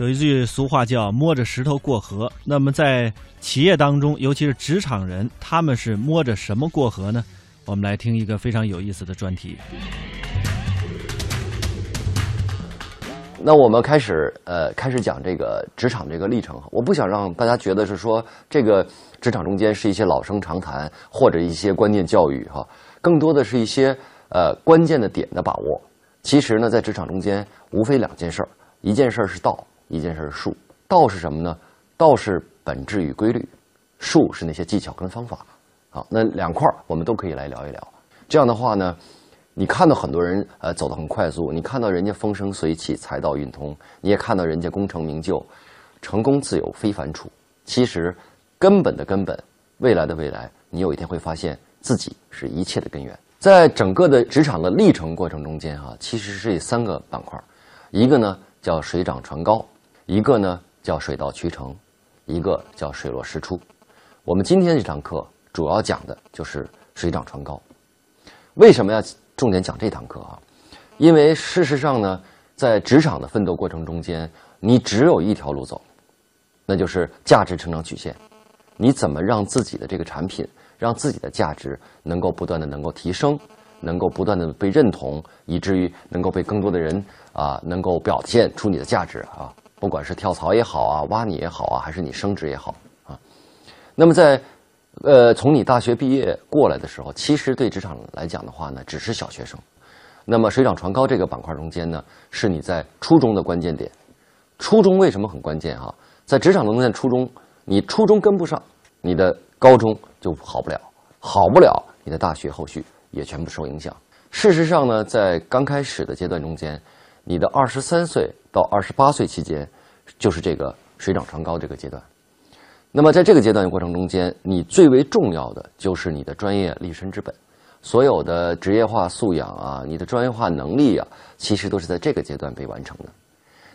有一句俗话叫“摸着石头过河”，那么在企业当中，尤其是职场人，他们是摸着什么过河呢？我们来听一个非常有意思的专题。那我们开始呃，开始讲这个职场这个历程。我不想让大家觉得是说这个职场中间是一些老生常谈或者一些观念教育哈，更多的是一些呃关键的点的把握。其实呢，在职场中间无非两件事儿，一件事儿是道，一件事是术。道是什么呢？道是本质与规律，术是那些技巧跟方法。好，那两块儿我们都可以来聊一聊。这样的话呢。你看到很多人呃走得很快速，你看到人家风生水起、财道运通，你也看到人家功成名就、成功自有非凡处。其实根本的根本，未来的未来，你有一天会发现自己是一切的根源。在整个的职场的历程过程中间啊，其实是三个板块，一个呢叫水涨船高，一个呢叫水到渠成，一个叫水落石出。我们今天这堂课主要讲的就是水涨船高。为什么要？重点讲这堂课啊，因为事实上呢，在职场的奋斗过程中间，你只有一条路走，那就是价值成长曲线。你怎么让自己的这个产品，让自己的价值能够不断的能够提升，能够不断的被认同，以至于能够被更多的人啊，能够表现出你的价值啊，不管是跳槽也好啊，挖你也好啊，还是你升职也好啊。那么在呃，从你大学毕业过来的时候，其实对职场来讲的话呢，只是小学生。那么水涨船高这个板块中间呢，是你在初中的关键点。初中为什么很关键啊？在职场中间，初中你初中跟不上，你的高中就好不了，好不了，你的大学后续也全部受影响。事实上呢，在刚开始的阶段中间，你的二十三岁到二十八岁期间，就是这个水涨船高这个阶段。那么在这个阶段的过程中间，你最为重要的就是你的专业立身之本，所有的职业化素养啊，你的专业化能力啊，其实都是在这个阶段被完成的。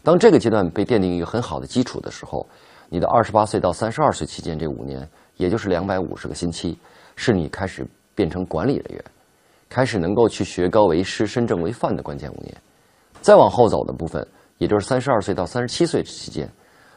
当这个阶段被奠定一个很好的基础的时候，你的二十八岁到三十二岁期间这五年，也就是两百五十个星期，是你开始变成管理人员，开始能够去学高为师、身正为范的关键五年。再往后走的部分，也就是三十二岁到三十七岁期间，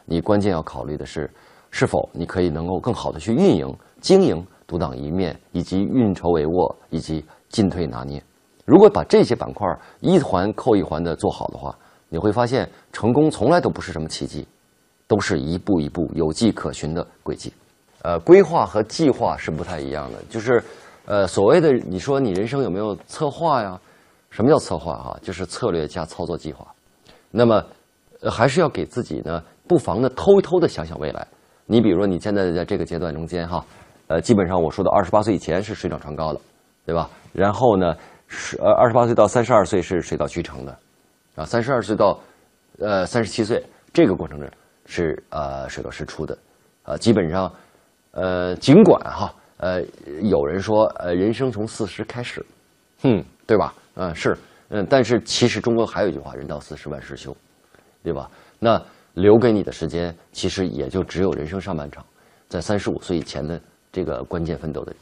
你关键要考虑的是。是否你可以能够更好的去运营、经营、独当一面，以及运筹帷幄，以及进退拿捏？如果把这些板块一环扣一环的做好的话，你会发现成功从来都不是什么奇迹，都是一步一步有迹可循的轨迹。呃，规划和计划是不太一样的，就是呃所谓的你说你人生有没有策划呀？什么叫策划啊？就是策略加操作计划。那么还是要给自己呢，不妨呢偷偷的想想未来。你比如说，你现在在这个阶段中间哈，呃，基本上我说的二十八岁以前是水涨船高了，对吧？然后呢，是呃二十八岁到三十二岁是水到渠成的，啊，三十二岁到呃三十七岁这个过程中是呃水落石出的，啊，基本上呃尽管哈呃有人说呃人生从四十开始，哼，对吧？嗯，是，嗯，但是其实中国还有一句话，人到四十万事休，对吧？那。留给你的时间，其实也就只有人生上半场，在三十五岁以前的这个关键奋斗的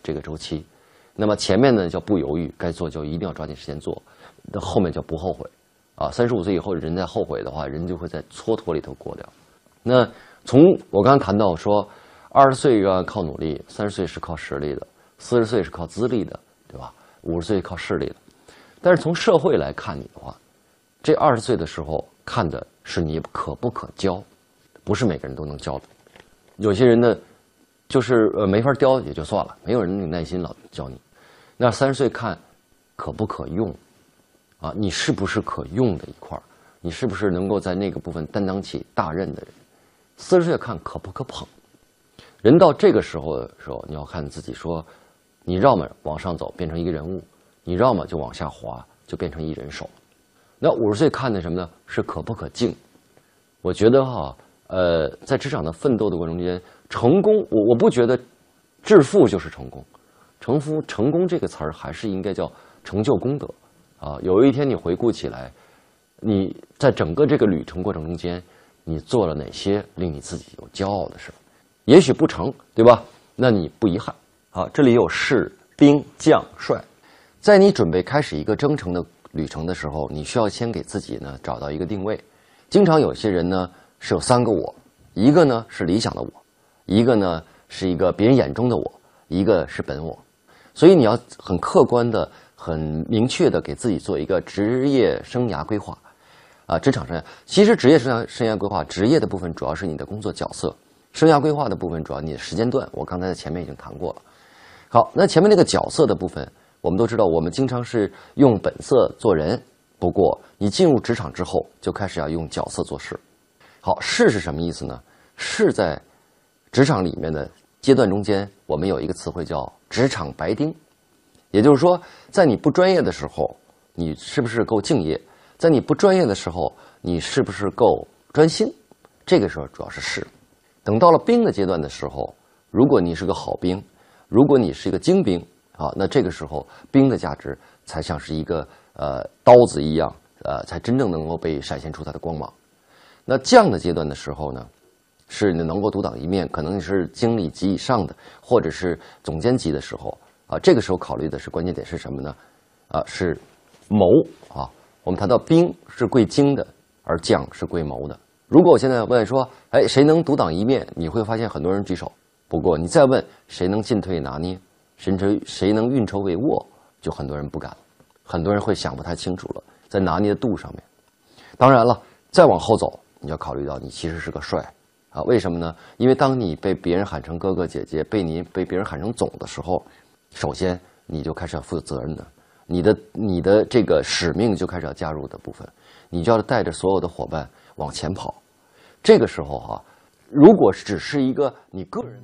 这个周期。那么前面呢叫不犹豫，该做就一定要抓紧时间做；那后面叫不后悔。啊，三十五岁以后人在后悔的话，人就会在蹉跎里头过掉。那从我刚刚谈到说，二十岁要靠努力，三十岁是靠实力的，四十岁是靠资历的，对吧？五十岁靠势力的。但是从社会来看你的话，这二十岁的时候看的。是你可不可教，不是每个人都能教的。有些人呢，就是呃没法教也就算了，没有人有耐心老教你。那三十岁看可不可用，啊，你是不是可用的一块儿？你是不是能够在那个部分担当起大任的人？四十岁看可不可捧？人到这个时候的时候，你要看自己说，你要么往上走变成一个人物，你要么就往下滑就变成一人手。那五十岁看的什么呢？是可不可敬？我觉得哈，呃，在职场的奋斗的过程中间，成功，我我不觉得致富就是成功，成夫成功这个词儿还是应该叫成就功德啊。有一天你回顾起来，你在整个这个旅程过程中间，你做了哪些令你自己有骄傲的事也许不成，对吧？那你不遗憾。好，这里有士兵将帅，在你准备开始一个征程的。旅程的时候，你需要先给自己呢找到一个定位，经常有些人呢是有三个我，一个呢是理想的我，一个呢是一个别人眼中的我，一个是本我。所以你要很客观的、很明确的给自己做一个职业生涯规划，啊，职场生涯。其实职业生涯生涯规划，职业的部分主要是你的工作角色，生涯规划的部分主要你的时间段。我刚才在前面已经谈过了。好，那前面那个角色的部分，我们都知道，我们经常是用本色做人。不过，你进入职场之后，就开始要用角色做事。好，事是什么意思呢？事在职场里面的阶段中间，我们有一个词汇叫“职场白丁”，也就是说，在你不专业的时候，你是不是够敬业？在你不专业的时候，你是不是够专心？这个时候主要是事。等到了兵的阶段的时候，如果你是个好兵，如果你是一个精兵啊，那这个时候兵的价值才像是一个。呃，刀子一样，呃，才真正能够被闪现出它的光芒。那将的阶段的时候呢，是你能够独当一面，可能你是经理级以上的，或者是总监级的时候啊。这个时候考虑的是关键点是什么呢？啊，是谋啊。我们谈到兵是贵精的，而将是贵谋的。如果我现在问说，哎，谁能独当一面？你会发现很多人举手。不过你再问谁能进退拿捏，甚至谁能运筹帷幄，就很多人不敢。很多人会想不太清楚了，在拿捏的度上面。当然了，再往后走，你要考虑到你其实是个帅啊？为什么呢？因为当你被别人喊成哥哥姐姐，被你被别人喊成总的时候，首先你就开始要负责任的，你的你的这个使命就开始要加入的部分，你就要带着所有的伙伴往前跑。这个时候哈，如果只是一个你个人。